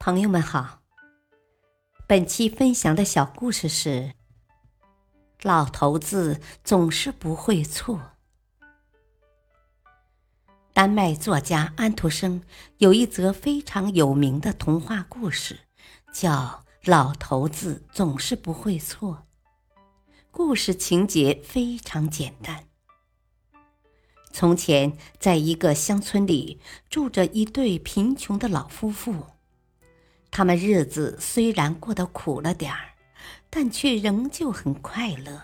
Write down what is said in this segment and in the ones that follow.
朋友们好，本期分享的小故事是：老头子总是不会错。丹麦作家安徒生有一则非常有名的童话故事，叫《老头子总是不会错》。故事情节非常简单：从前，在一个乡村里，住着一对贫穷的老夫妇。他们日子虽然过得苦了点儿，但却仍旧很快乐。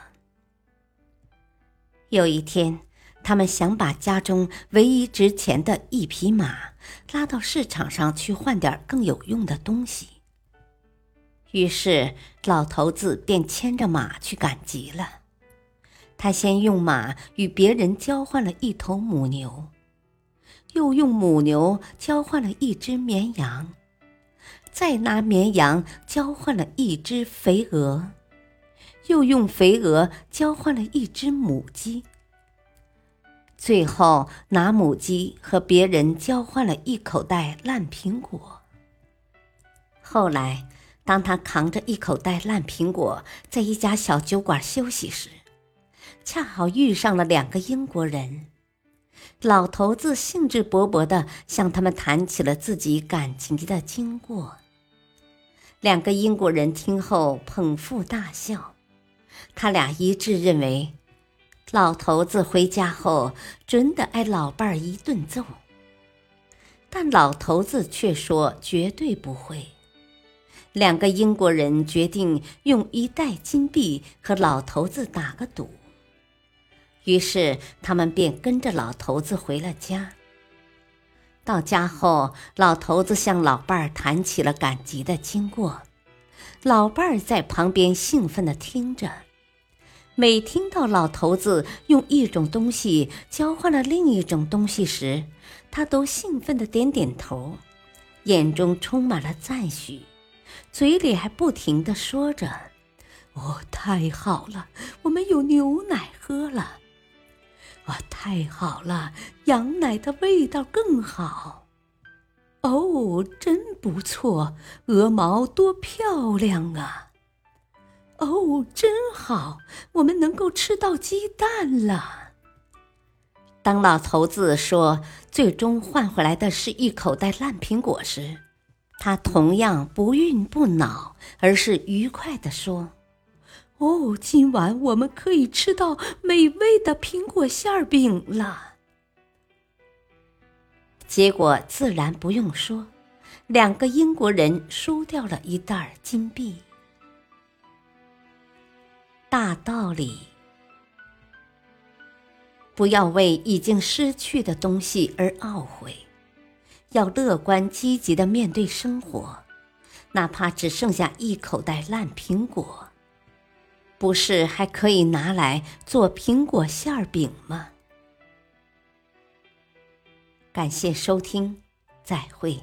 有一天，他们想把家中唯一值钱的一匹马拉到市场上去换点更有用的东西。于是，老头子便牵着马去赶集了。他先用马与别人交换了一头母牛，又用母牛交换了一只绵羊。再拿绵羊交换了一只肥鹅，又用肥鹅交换了一只母鸡，最后拿母鸡和别人交换了一口袋烂苹果。后来，当他扛着一口袋烂苹果在一家小酒馆休息时，恰好遇上了两个英国人。老头子兴致勃勃地向他们谈起了自己感情的经过。两个英国人听后捧腹大笑，他俩一致认为，老头子回家后准得挨老伴儿一顿揍。但老头子却说绝对不会。两个英国人决定用一袋金币和老头子打个赌。于是他们便跟着老头子回了家。到家后，老头子向老伴儿谈起了赶集的经过，老伴儿在旁边兴奋地听着。每听到老头子用一种东西交换了另一种东西时，他都兴奋地点点头，眼中充满了赞许，嘴里还不停地说着：“哦，太好了，我们有牛奶喝了。”哇，太好了！羊奶的味道更好。哦，真不错，鹅毛多漂亮啊！哦，真好，我们能够吃到鸡蛋了。当老头子说最终换回来的是一口袋烂苹果时，他同样不愠不恼，而是愉快地说。哦，今晚我们可以吃到美味的苹果馅饼了。结果自然不用说，两个英国人输掉了一袋金币。大道理：不要为已经失去的东西而懊悔，要乐观积极的面对生活，哪怕只剩下一口袋烂苹果。不是还可以拿来做苹果馅儿饼吗？感谢收听，再会。